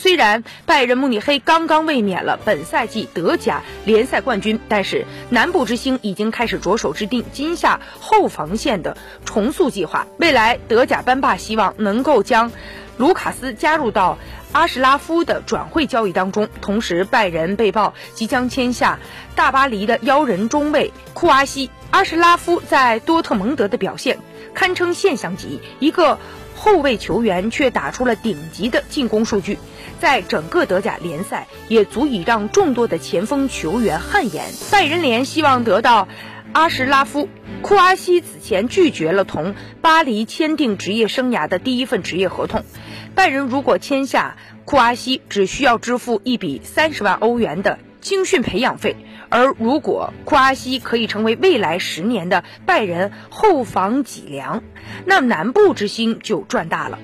虽然拜仁慕尼黑刚刚卫冕了本赛季德甲联赛冠军，但是南部之星已经开始着手制定今夏后防线的重塑计划。未来德甲班霸希望能够将卢卡斯加入到阿什拉夫的转会交易当中，同时拜仁被曝即将签下大巴黎的妖人中卫库阿西。阿什拉夫在多特蒙德的表现堪称现象级，一个后卫球员却打出了顶级的进攻数据，在整个德甲联赛也足以让众多的前锋球员汗颜。拜仁联希望得到阿什拉夫。库阿西此前拒绝了同巴黎签订职业生涯的第一份职业合同。拜仁如果签下库阿西，只需要支付一笔三十万欧元的青训培养费。而如果库阿西可以成为未来十年的拜仁后防脊梁，那南部之星就赚大了。